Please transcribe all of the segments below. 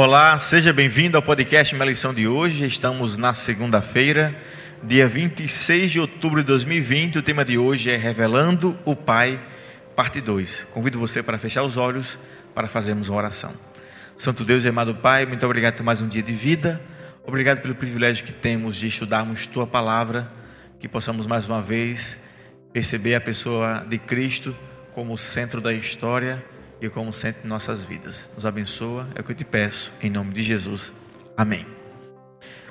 Olá, seja bem-vindo ao podcast Minha Lição de hoje. Estamos na segunda-feira, dia 26 de outubro de 2020. O tema de hoje é Revelando o Pai, parte 2. Convido você para fechar os olhos para fazermos uma oração. Santo Deus e amado Pai, muito obrigado por mais um dia de vida. Obrigado pelo privilégio que temos de estudarmos Tua palavra, que possamos mais uma vez perceber a pessoa de Cristo como o centro da história e como centro de nossas vidas. Nos abençoa, é o que eu te peço, em nome de Jesus. Amém.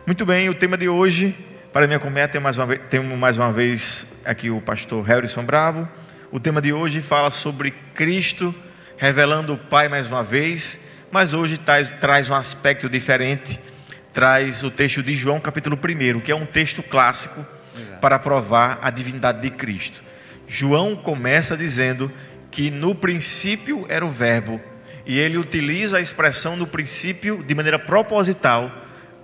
Muito bem, o tema de hoje, para minha comédia, temos mais uma vez, temos mais uma vez aqui o pastor Harrison Bravo. O tema de hoje fala sobre Cristo revelando o Pai mais uma vez, mas hoje traz, traz um aspecto diferente. Traz o texto de João, capítulo 1, que é um texto clássico para provar a divindade de Cristo. João começa dizendo que no princípio era o Verbo, e ele utiliza a expressão no princípio de maneira proposital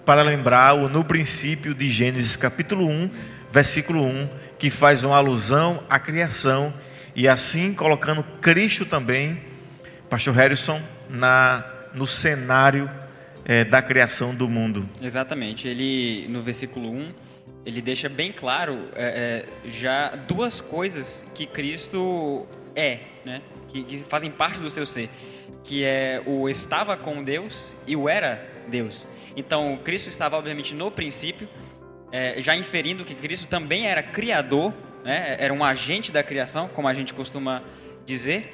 para lembrar o no princípio de Gênesis capítulo 1, versículo 1, que faz uma alusão à criação e assim colocando Cristo também, Pastor Harrison, na, no cenário é, da criação do mundo. Exatamente. Ele, no versículo 1, ele deixa bem claro é, já duas coisas que Cristo é, né? Que, que, fazem parte do seu ser, que é o estava com Deus e o era Deus. Então, Cristo estava obviamente no princípio, é, já inferindo que Cristo também era criador, né? Era um agente da criação, como a gente costuma dizer,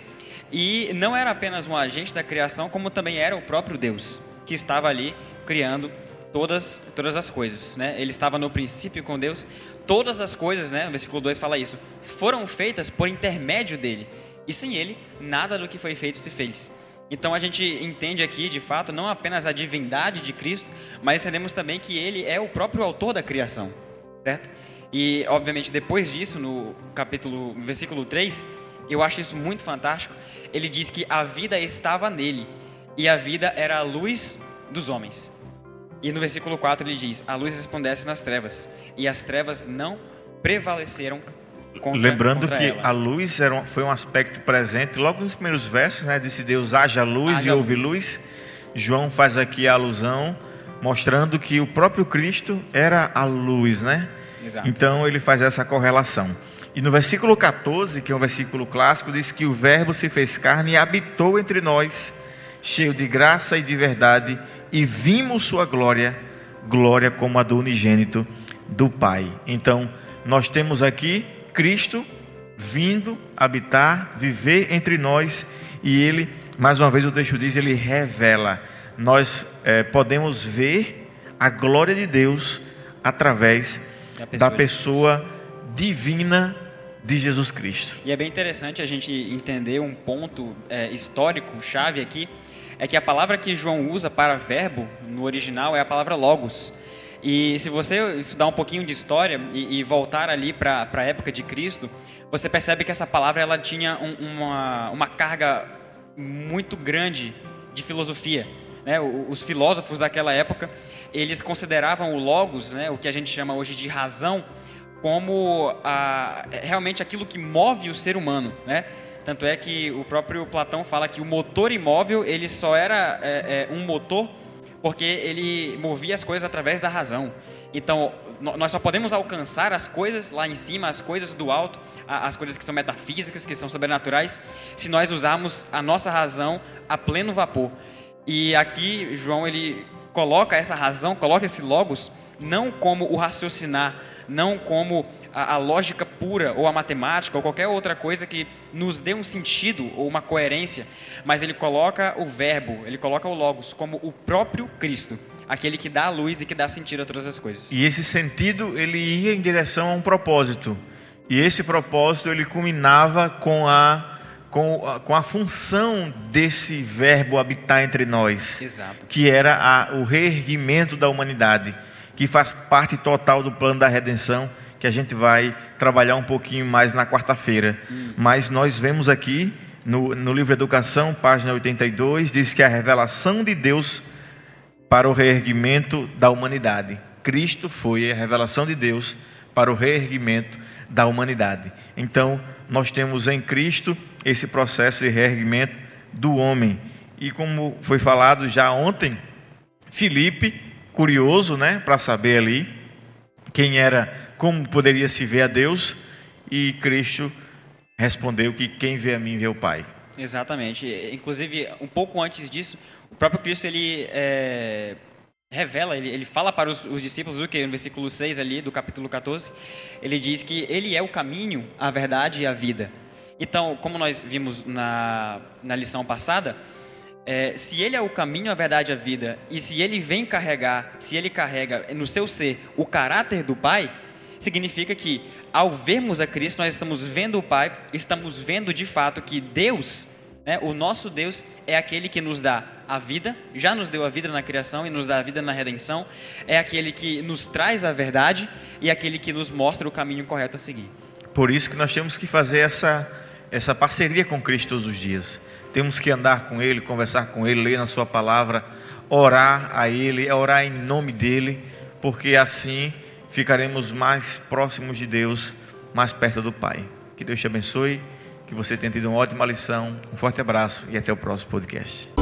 e não era apenas um agente da criação, como também era o próprio Deus que estava ali criando todas todas as coisas, né? Ele estava no princípio com Deus, todas as coisas, né, o versículo 2 fala isso, foram feitas por intermédio dele. E sem ele, nada do que foi feito se fez. Então a gente entende aqui, de fato, não apenas a divindade de Cristo, mas entendemos também que ele é o próprio autor da criação, certo? E, obviamente, depois disso, no capítulo, no versículo 3, eu acho isso muito fantástico. Ele diz que a vida estava nele e a vida era a luz dos homens. E no versículo 4 ele diz: A luz resplandece nas trevas, e as trevas não prevaleceram contra Lembrando contra que ela. a luz era um, foi um aspecto presente logo nos primeiros versos, né? Disse Deus: haja luz Haja e houve luz. luz. João faz aqui a alusão, mostrando que o próprio Cristo era a luz, né? Exato. Então ele faz essa correlação. E no versículo 14, que é um versículo clássico, diz que o Verbo se fez carne e habitou entre nós, cheio de graça e de verdade, e vimos sua glória, glória como a do unigênito do Pai. Então, nós temos aqui Cristo vindo habitar, viver entre nós, e ele, mais uma vez o texto diz, ele revela. Nós eh, podemos ver a glória de Deus através Da pessoa da pessoa divina de Jesus Cristo. E é bem interessante a gente entender um ponto é, histórico, chave aqui, é que a palavra que João usa para verbo no original é a palavra logos. E se você estudar um pouquinho de história e, e voltar ali para a época de Cristo, você percebe que essa palavra ela tinha um- uma, uma carga muito grande de filosofia. Né? Os filósofos daquela época, eles consideravam o logos, né, o que a gente chama hoje de razão, como a, realmente aquilo que move o ser humano, né? Tanto é que o próprio Platão fala que o motor imóvel ele só era é, é, um motor porque ele movia as coisas através da razão. Então nós só podemos alcançar as coisas lá em cima, as coisas do alto, as coisas que são metafísicas, que são sobrenaturais, se nós usarmos a nossa razão a pleno vapor. E aqui João ele coloca essa razão, coloca esse logos não como o raciocinar, não como a, a lógica pura ou a matemática ou qualquer outra coisa que nos dê um sentido ou uma coerência, mas ele coloca o verbo, ele coloca o logos como o próprio Cristo, aquele que dá a luz e que dá sentido a todas as coisas. E esse sentido ele ia em direção a um propósito. E esse propósito ele culminava com a com a, com a função desse verbo habitar entre nós, Exato. que era a, o reerguimento da humanidade, que faz parte total do plano da redenção, que a gente vai trabalhar um pouquinho mais na quarta-feira. Mas nós vemos aqui no, no livro Educação, página 82, diz que a revelação de Deus para o reerguimento da humanidade. Cristo foi a revelação de Deus para o reerguimento da humanidade. Então, nós temos em Cristo esse processo de reerguimento do homem. E como foi falado já ontem, Filipe, curioso, né, para saber ali quem era, como poderia se ver a Deus, e Cristo respondeu que quem vê a mim vê o Pai. Exatamente. Inclusive, um pouco antes disso, o próprio Cristo ele é, revela, ele, ele fala para os, os, discípulos o que no versículo 6 ali do capítulo 14, ele diz que ele é o caminho, a verdade e a vida. Então, como nós vimos na, na lição passada, é, se ele é o caminho, a verdade e a vida, e se ele vem carregar, se ele carrega no seu ser o caráter do Pai, significa que ao vermos a Cristo, nós estamos vendo o Pai, estamos vendo de fato que Deus, né, o nosso Deus, é aquele que nos dá a vida, já nos deu a vida na criação e nos dá a vida na redenção, é aquele que nos traz a verdade e é aquele que nos mostra o caminho correto a seguir. Por isso que nós temos que fazer essa, essa parceria com Cristo todos os dias. Temos que andar com Ele, conversar com Ele, ler na Sua palavra, orar a Ele, orar em nome dEle, porque assim ficaremos mais próximos de Deus, mais perto do Pai. Que Deus te abençoe, que você tenha tido uma ótima lição. Um forte abraço e até o próximo podcast.